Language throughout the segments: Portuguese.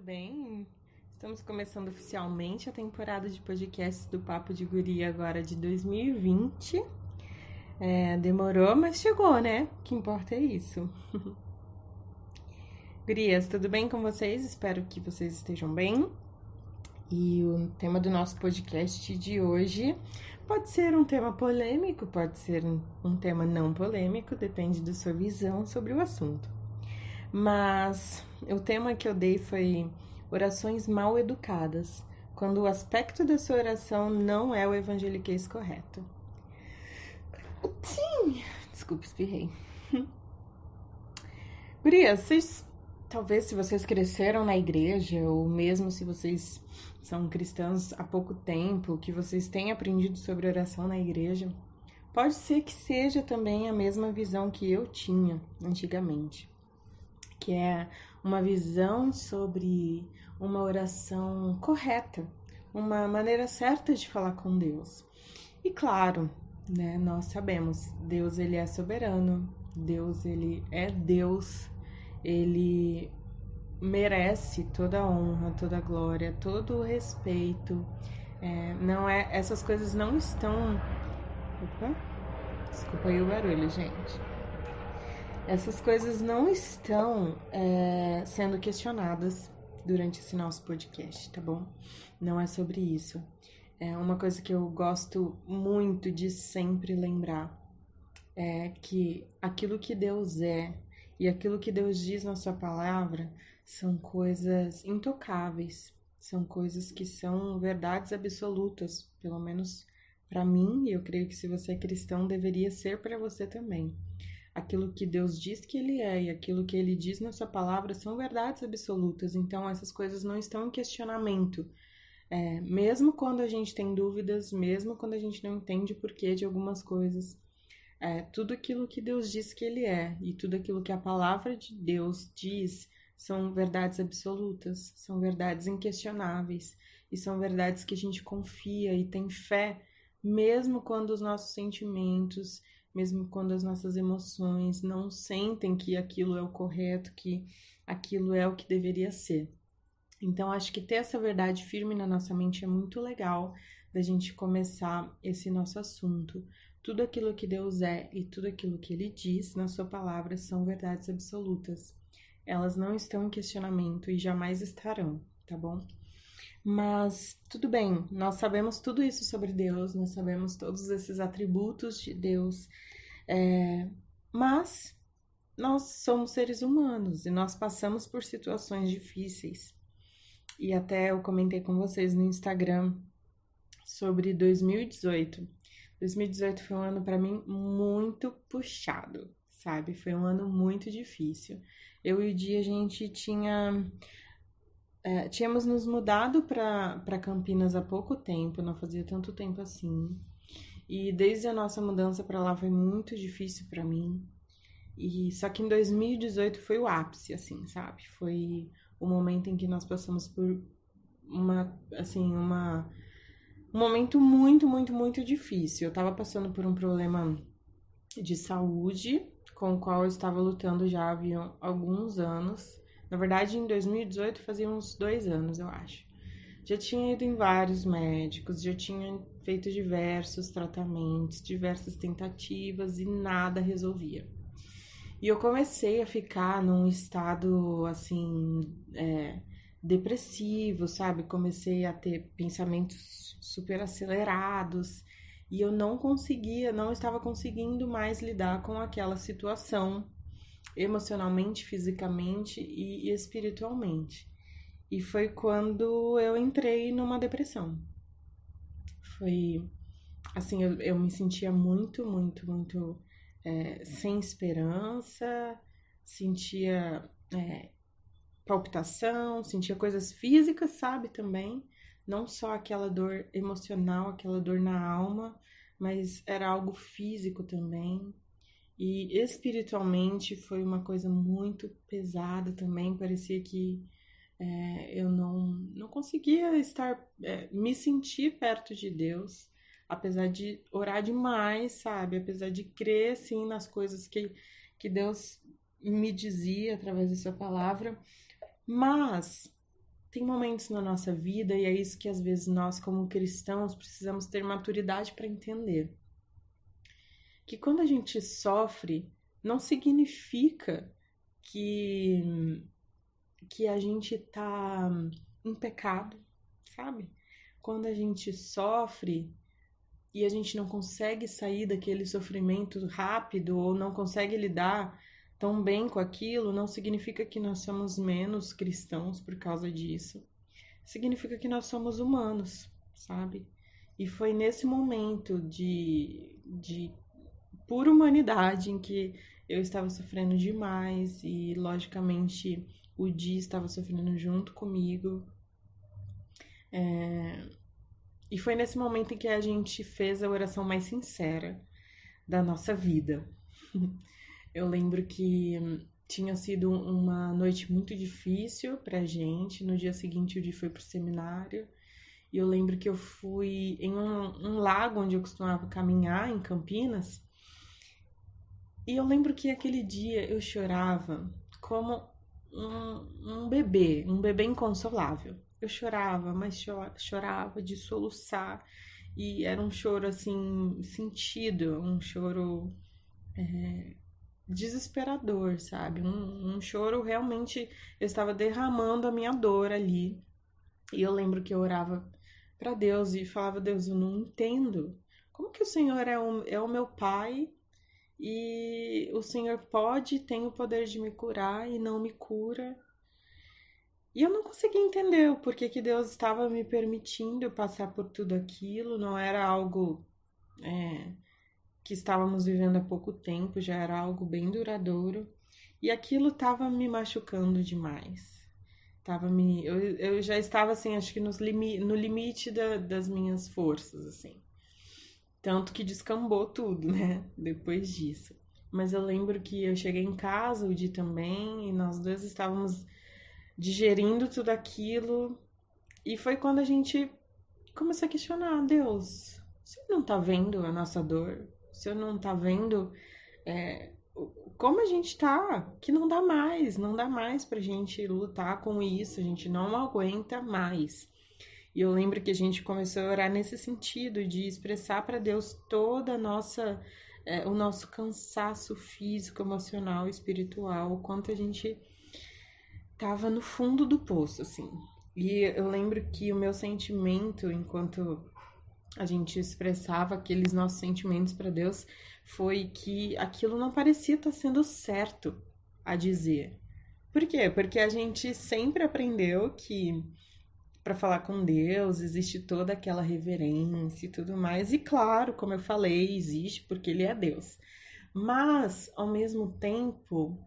tudo bem? Estamos começando oficialmente a temporada de podcasts do Papo de Guria agora de 2020. É, demorou, mas chegou, né? O que importa é isso. Gurias, tudo bem com vocês? Espero que vocês estejam bem. E o tema do nosso podcast de hoje pode ser um tema polêmico, pode ser um tema não polêmico, depende da sua visão sobre o assunto. Mas o tema que eu dei foi orações mal educadas, quando o aspecto da sua oração não é o evangeliquez correto. Sim, desculpa, espirrei. Gurias, vocês, talvez se vocês cresceram na igreja, ou mesmo se vocês são cristãos há pouco tempo, que vocês têm aprendido sobre oração na igreja, pode ser que seja também a mesma visão que eu tinha antigamente que é uma visão sobre uma oração correta, uma maneira certa de falar com Deus. E claro, né, nós sabemos, Deus ele é soberano, Deus ele é Deus, ele merece toda a honra, toda a glória, todo o respeito. É, não é, essas coisas não estão. Opa, desculpa aí o barulho, gente essas coisas não estão é, sendo questionadas durante esse nosso podcast, tá bom? Não é sobre isso. É uma coisa que eu gosto muito de sempre lembrar é que aquilo que Deus é e aquilo que Deus diz na sua palavra são coisas intocáveis, são coisas que são verdades absolutas, pelo menos para mim, e eu creio que se você é cristão deveria ser para você também aquilo que Deus diz que Ele é e aquilo que Ele diz na Sua palavra são verdades absolutas. Então, essas coisas não estão em questionamento. É, mesmo quando a gente tem dúvidas, mesmo quando a gente não entende o porquê de algumas coisas, é, tudo aquilo que Deus diz que Ele é e tudo aquilo que a palavra de Deus diz são verdades absolutas, são verdades inquestionáveis e são verdades que a gente confia e tem fé, mesmo quando os nossos sentimentos mesmo quando as nossas emoções não sentem que aquilo é o correto, que aquilo é o que deveria ser. Então, acho que ter essa verdade firme na nossa mente é muito legal da gente começar esse nosso assunto. Tudo aquilo que Deus é e tudo aquilo que Ele diz na Sua palavra são verdades absolutas. Elas não estão em questionamento e jamais estarão, tá bom? Mas tudo bem, nós sabemos tudo isso sobre Deus, nós sabemos todos esses atributos de Deus, é, mas nós somos seres humanos e nós passamos por situações difíceis. E até eu comentei com vocês no Instagram sobre 2018. 2018 foi um ano para mim muito puxado, sabe? Foi um ano muito difícil. Eu e o Dia a gente tinha é, tínhamos nos mudado para Campinas há pouco tempo, não fazia tanto tempo assim. E desde a nossa mudança para lá foi muito difícil para mim. E só que em 2018 foi o ápice, assim, sabe? Foi o momento em que nós passamos por uma, assim, uma um momento muito, muito, muito difícil. Eu tava passando por um problema de saúde com o qual eu estava lutando já havia alguns anos. Na verdade, em 2018 fazia uns dois anos, eu acho. Já tinha ido em vários médicos, já tinha feito diversos tratamentos, diversas tentativas e nada resolvia. E eu comecei a ficar num estado assim, é, depressivo, sabe? Comecei a ter pensamentos super acelerados e eu não conseguia, não estava conseguindo mais lidar com aquela situação emocionalmente, fisicamente e espiritualmente. E foi quando eu entrei numa depressão. Foi assim, eu, eu me sentia muito, muito, muito é, sem esperança, sentia é, palpitação, sentia coisas físicas, sabe, também. Não só aquela dor emocional, aquela dor na alma, mas era algo físico também. E espiritualmente foi uma coisa muito pesada também. Parecia que é, eu não, não conseguia estar, é, me sentir perto de Deus, apesar de orar demais, sabe? Apesar de crer, sim, nas coisas que, que Deus me dizia através da sua palavra. Mas tem momentos na nossa vida, e é isso que às vezes nós, como cristãos, precisamos ter maturidade para entender. Que quando a gente sofre, não significa que, que a gente tá em pecado, sabe? Quando a gente sofre e a gente não consegue sair daquele sofrimento rápido ou não consegue lidar tão bem com aquilo, não significa que nós somos menos cristãos por causa disso. Significa que nós somos humanos, sabe? E foi nesse momento de, de pura humanidade em que eu estava sofrendo demais e, logicamente, o Di estava sofrendo junto comigo. É... E foi nesse momento em que a gente fez a oração mais sincera da nossa vida. Eu lembro que tinha sido uma noite muito difícil pra gente. No dia seguinte, o dia foi pro seminário. E eu lembro que eu fui em um, um lago onde eu costumava caminhar, em Campinas. E eu lembro que aquele dia eu chorava como um, um bebê, um bebê inconsolável. Eu chorava, mas chorava de soluçar. E era um choro assim, sentido, um choro é, desesperador, sabe? Um, um choro realmente. Eu estava derramando a minha dor ali. E eu lembro que eu orava para Deus e falava: Deus, eu não entendo. Como que o Senhor é o, é o meu Pai e o Senhor pode, tem o poder de me curar e não me cura? E eu não conseguia entender o porquê que Deus estava me permitindo passar por tudo aquilo, não era algo. É, que estávamos vivendo há pouco tempo, já era algo bem duradouro, e aquilo estava me machucando demais. Tava me, eu, eu já estava assim, acho que nos limi, no limite da, das minhas forças, assim. Tanto que descambou tudo, né? Depois disso. Mas eu lembro que eu cheguei em casa, o Di também, e nós dois estávamos digerindo tudo aquilo. E foi quando a gente começou a questionar: Deus, você não tá vendo a nossa dor? você não tá vendo é, como a gente tá, que não dá mais, não dá mais pra gente lutar com isso, a gente não aguenta mais. E eu lembro que a gente começou a orar nesse sentido, de expressar para Deus toda a nossa, é, o nosso cansaço físico, emocional, espiritual, o quanto a gente tava no fundo do poço, assim. E eu lembro que o meu sentimento, enquanto a gente expressava aqueles nossos sentimentos para Deus foi que aquilo não parecia estar sendo certo a dizer. Por quê? Porque a gente sempre aprendeu que para falar com Deus existe toda aquela reverência e tudo mais. E claro, como eu falei, existe porque ele é Deus. Mas, ao mesmo tempo,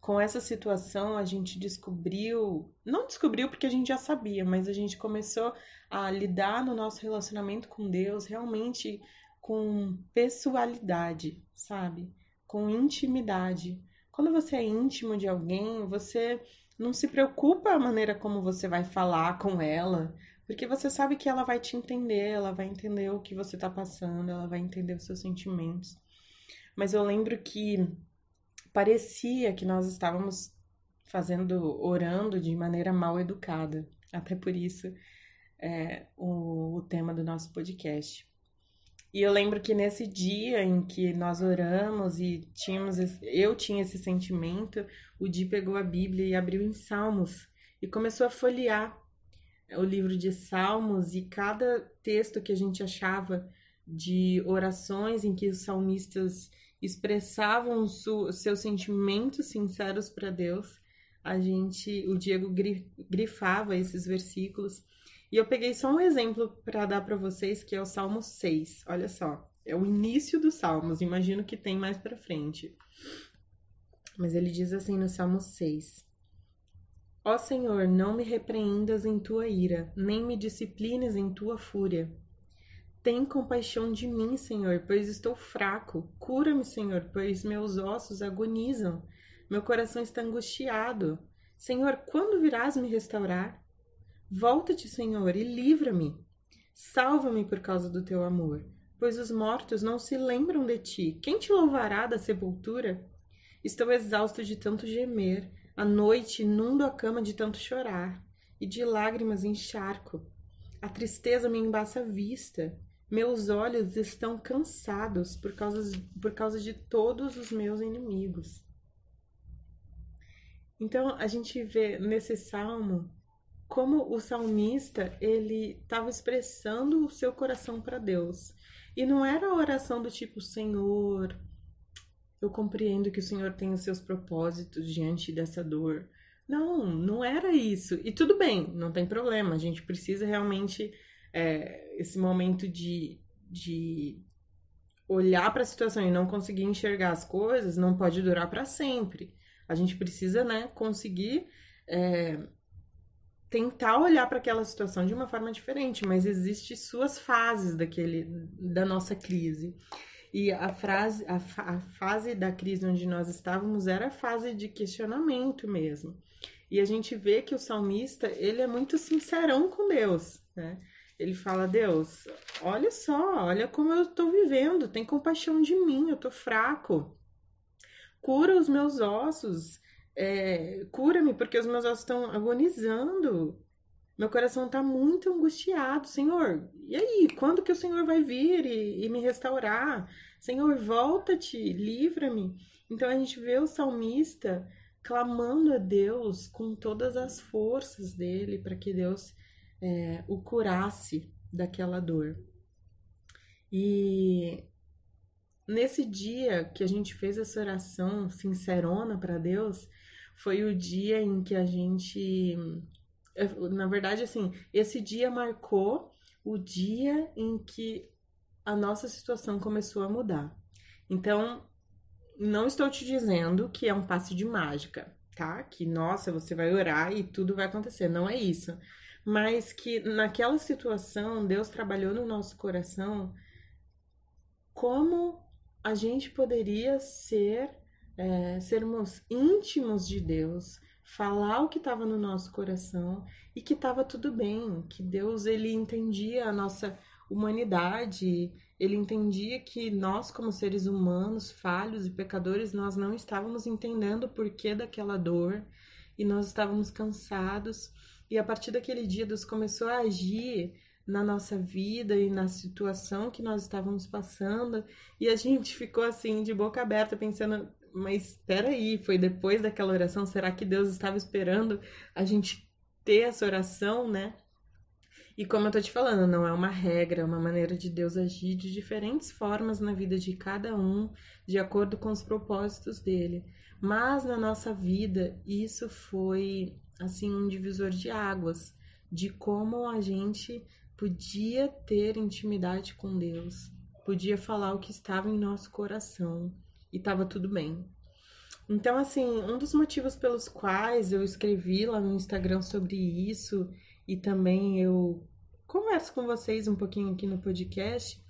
com essa situação a gente descobriu, não descobriu porque a gente já sabia, mas a gente começou a lidar no nosso relacionamento com Deus realmente com pessoalidade, sabe? Com intimidade. Quando você é íntimo de alguém, você não se preocupa a maneira como você vai falar com ela, porque você sabe que ela vai te entender, ela vai entender o que você tá passando, ela vai entender os seus sentimentos. Mas eu lembro que parecia que nós estávamos fazendo, orando de maneira mal educada. Até por isso é o, o tema do nosso podcast. E eu lembro que nesse dia em que nós oramos e tínhamos, esse, eu tinha esse sentimento, o Di pegou a Bíblia e abriu em Salmos e começou a folhear o livro de Salmos e cada texto que a gente achava de orações em que os salmistas expressavam os seus sentimentos sinceros para Deus, a gente, o Diego grifava esses versículos. E eu peguei só um exemplo para dar para vocês, que é o Salmo 6. Olha só, é o início dos Salmos, imagino que tem mais para frente. Mas ele diz assim no Salmo 6: Ó Senhor, não me repreendas em tua ira, nem me disciplines em tua fúria tem compaixão de mim, Senhor, pois estou fraco. Cura-me, Senhor, pois meus ossos agonizam. Meu coração está angustiado. Senhor, quando virás me restaurar? Volta-te, Senhor, e livra-me. Salva-me por causa do teu amor, pois os mortos não se lembram de ti. Quem te louvará da sepultura? Estou exausto de tanto gemer. À noite inundo a cama de tanto chorar. e de lágrimas encharco. A tristeza me embaça a vista. Meus olhos estão cansados por causa, por causa de todos os meus inimigos. Então a gente vê nesse salmo como o salmista ele estava expressando o seu coração para Deus. E não era a oração do tipo, Senhor, eu compreendo que o Senhor tem os seus propósitos diante dessa dor. Não, não era isso. E tudo bem, não tem problema. A gente precisa realmente é, esse momento de, de olhar para a situação e não conseguir enxergar as coisas não pode durar para sempre. A gente precisa, né, conseguir é, tentar olhar para aquela situação de uma forma diferente, mas existe suas fases daquele da nossa crise. E a, frase, a, a fase da crise onde nós estávamos era a fase de questionamento mesmo. E a gente vê que o salmista, ele é muito sincerão com Deus, né? Ele fala: Deus, olha só, olha como eu estou vivendo, tem compaixão de mim, eu estou fraco. Cura os meus ossos, é, cura-me, porque os meus ossos estão agonizando. Meu coração está muito angustiado, Senhor. E aí, quando que o Senhor vai vir e, e me restaurar? Senhor, volta-te, livra-me. Então a gente vê o salmista clamando a Deus com todas as forças dele para que Deus é, o curasse daquela dor. E nesse dia que a gente fez essa oração sincerona para Deus, foi o dia em que a gente. Na verdade, assim, esse dia marcou o dia em que a nossa situação começou a mudar. Então, não estou te dizendo que é um passe de mágica, tá? Que, nossa, você vai orar e tudo vai acontecer. Não é isso. Mas que naquela situação, Deus trabalhou no nosso coração como a gente poderia ser, é, sermos íntimos de Deus, falar o que estava no nosso coração e que estava tudo bem, que Deus ele entendia a nossa humanidade, ele entendia que nós, como seres humanos, falhos e pecadores, nós não estávamos entendendo o porquê daquela dor e nós estávamos cansados. E a partir daquele dia, Deus começou a agir na nossa vida e na situação que nós estávamos passando, e a gente ficou assim, de boca aberta, pensando: mas espera aí, foi depois daquela oração? Será que Deus estava esperando a gente ter essa oração, né? E como eu tô te falando, não é uma regra, é uma maneira de Deus agir de diferentes formas na vida de cada um, de acordo com os propósitos dele. Mas na nossa vida, isso foi assim um divisor de águas, de como a gente podia ter intimidade com Deus, podia falar o que estava em nosso coração e estava tudo bem. Então, assim, um dos motivos pelos quais eu escrevi lá no Instagram sobre isso e também eu converso com vocês um pouquinho aqui no podcast,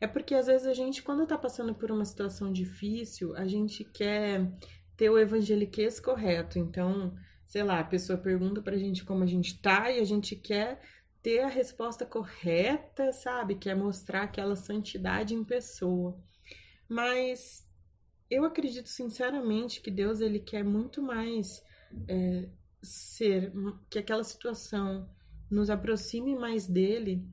é porque às vezes a gente, quando tá passando por uma situação difícil, a gente quer ter o evangeliquez correto. Então, sei lá, a pessoa pergunta pra gente como a gente tá e a gente quer ter a resposta correta, sabe? Quer mostrar aquela santidade em pessoa. Mas eu acredito sinceramente que Deus ele quer muito mais é, ser que aquela situação nos aproxime mais dele,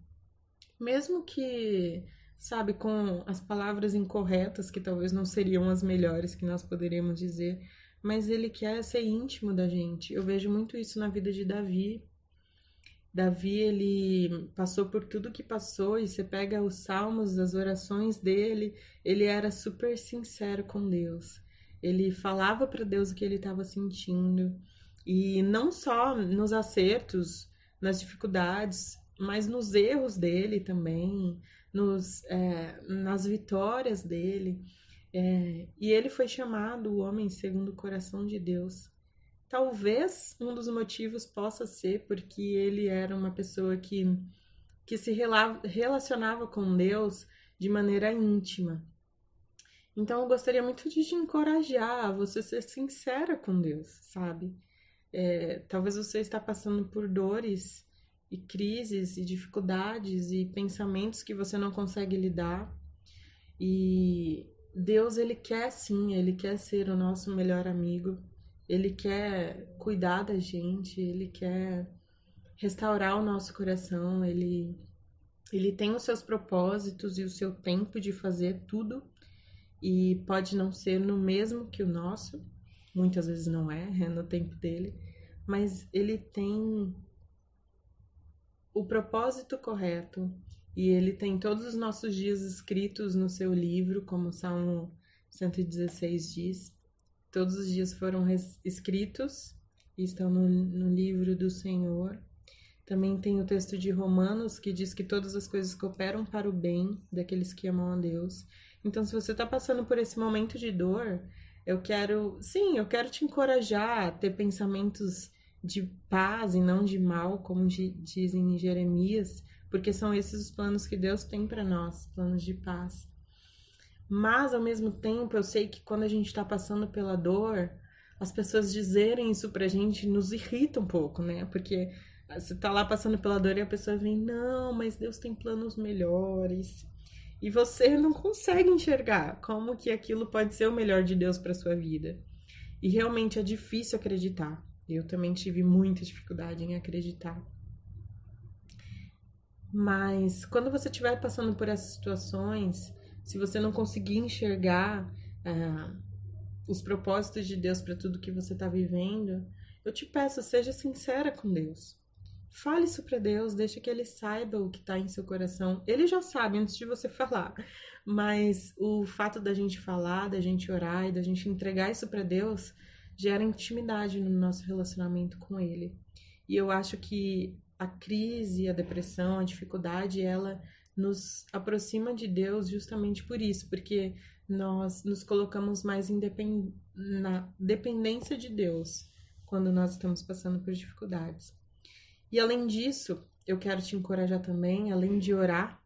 mesmo que, sabe, com as palavras incorretas, que talvez não seriam as melhores que nós poderíamos dizer, mas ele quer ser íntimo da gente. Eu vejo muito isso na vida de Davi. Davi, ele passou por tudo que passou, e você pega os salmos, as orações dele, ele era super sincero com Deus. Ele falava para Deus o que ele estava sentindo. E não só nos acertos, nas dificuldades, mas nos erros dele também, nos, é, nas vitórias dele. É, e ele foi chamado o homem segundo o coração de Deus. Talvez um dos motivos possa ser porque ele era uma pessoa que, que se relacionava com Deus de maneira íntima. Então eu gostaria muito de te encorajar a você ser sincera com Deus, sabe? É, talvez você está passando por dores e crises e dificuldades e pensamentos que você não consegue lidar. E Deus, ele quer sim, ele quer ser o nosso melhor amigo. Ele quer cuidar da gente, ele quer restaurar o nosso coração, ele ele tem os seus propósitos e o seu tempo de fazer tudo e pode não ser no mesmo que o nosso, muitas vezes não é, é no tempo dele, mas ele tem o propósito correto e ele tem todos os nossos dias escritos no seu livro, como o Salmo 116 diz. Todos os dias foram escritos e estão no, no livro do Senhor. Também tem o texto de Romanos que diz que todas as coisas cooperam para o bem daqueles que amam a Deus. Então, se você está passando por esse momento de dor, eu quero, sim, eu quero te encorajar a ter pensamentos de paz e não de mal, como dizem em Jeremias, porque são esses os planos que Deus tem para nós, planos de paz. Mas ao mesmo tempo, eu sei que quando a gente está passando pela dor, as pessoas dizerem isso pra gente nos irrita um pouco, né? Porque você tá lá passando pela dor e a pessoa vem, não, mas Deus tem planos melhores. E você não consegue enxergar como que aquilo pode ser o melhor de Deus para sua vida. E realmente é difícil acreditar. Eu também tive muita dificuldade em acreditar. Mas quando você estiver passando por essas situações, se você não conseguir enxergar ah, os propósitos de Deus para tudo que você está vivendo, eu te peço, seja sincera com Deus. Fale isso para Deus, deixa que Ele saiba o que está em seu coração. Ele já sabe antes de você falar, mas o fato da gente falar, da gente orar e da gente entregar isso para Deus gera intimidade no nosso relacionamento com Ele. E eu acho que a crise, a depressão, a dificuldade, ela nos aproxima de Deus justamente por isso, porque nós nos colocamos mais independ... na dependência de Deus quando nós estamos passando por dificuldades. E além disso, eu quero te encorajar também, além de orar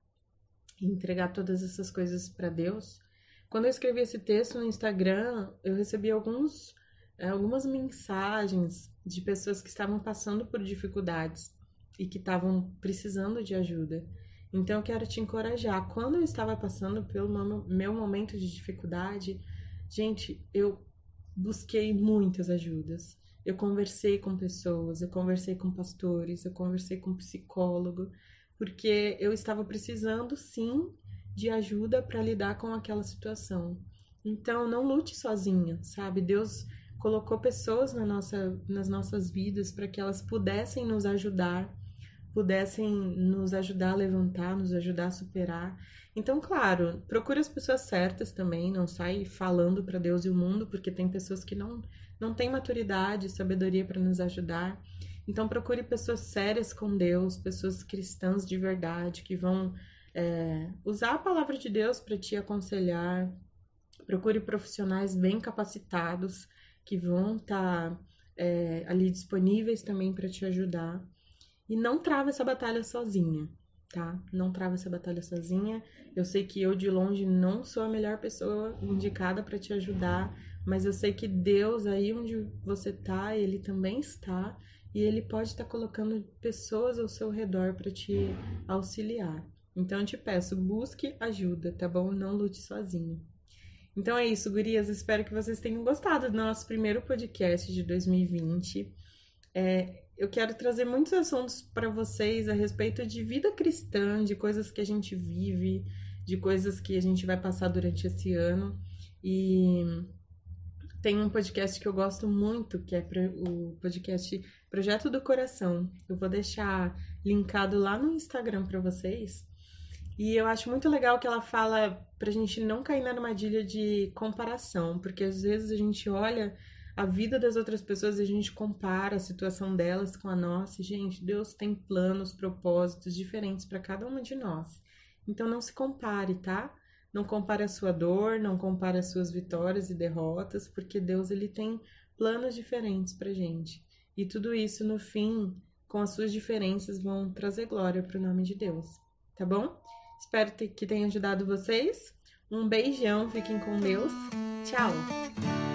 e entregar todas essas coisas para Deus. Quando eu escrevi esse texto no Instagram, eu recebi alguns é, algumas mensagens de pessoas que estavam passando por dificuldades e que estavam precisando de ajuda. Então eu quero te encorajar. Quando eu estava passando pelo meu momento de dificuldade, gente, eu busquei muitas ajudas. Eu conversei com pessoas, eu conversei com pastores, eu conversei com psicólogo, porque eu estava precisando sim de ajuda para lidar com aquela situação. Então não lute sozinha, sabe? Deus colocou pessoas na nossa, nas nossas vidas para que elas pudessem nos ajudar, pudessem nos ajudar a levantar, nos ajudar a superar. Então, claro, procure as pessoas certas também, não sai falando para Deus e o mundo, porque tem pessoas que não, não têm maturidade, sabedoria para nos ajudar. Então, procure pessoas sérias com Deus, pessoas cristãs de verdade, que vão é, usar a palavra de Deus para te aconselhar. Procure profissionais bem capacitados que vão estar tá, é, ali disponíveis também para te ajudar. E não trava essa batalha sozinha, tá? Não trava essa batalha sozinha. Eu sei que eu de longe não sou a melhor pessoa indicada para te ajudar, mas eu sei que Deus aí onde você tá, ele também está e ele pode estar tá colocando pessoas ao seu redor para te auxiliar. Então eu te peço, busque ajuda, tá bom? Não lute sozinho. Então é isso, gurias. Espero que vocês tenham gostado do nosso primeiro podcast de 2020. É, eu quero trazer muitos assuntos para vocês a respeito de vida cristã, de coisas que a gente vive, de coisas que a gente vai passar durante esse ano. E tem um podcast que eu gosto muito, que é o podcast Projeto do Coração. Eu vou deixar linkado lá no Instagram para vocês. E eu acho muito legal que ela fala pra gente não cair na armadilha de comparação, porque às vezes a gente olha a vida das outras pessoas a gente compara a situação delas com a nossa. E, gente, Deus tem planos, propósitos diferentes para cada uma de nós. Então não se compare, tá? Não compare a sua dor, não compare as suas vitórias e derrotas, porque Deus ele tem planos diferentes pra gente. E tudo isso no fim, com as suas diferenças, vão trazer glória para o nome de Deus, tá bom? Espero que tenha ajudado vocês. Um beijão, fiquem com Deus. Tchau!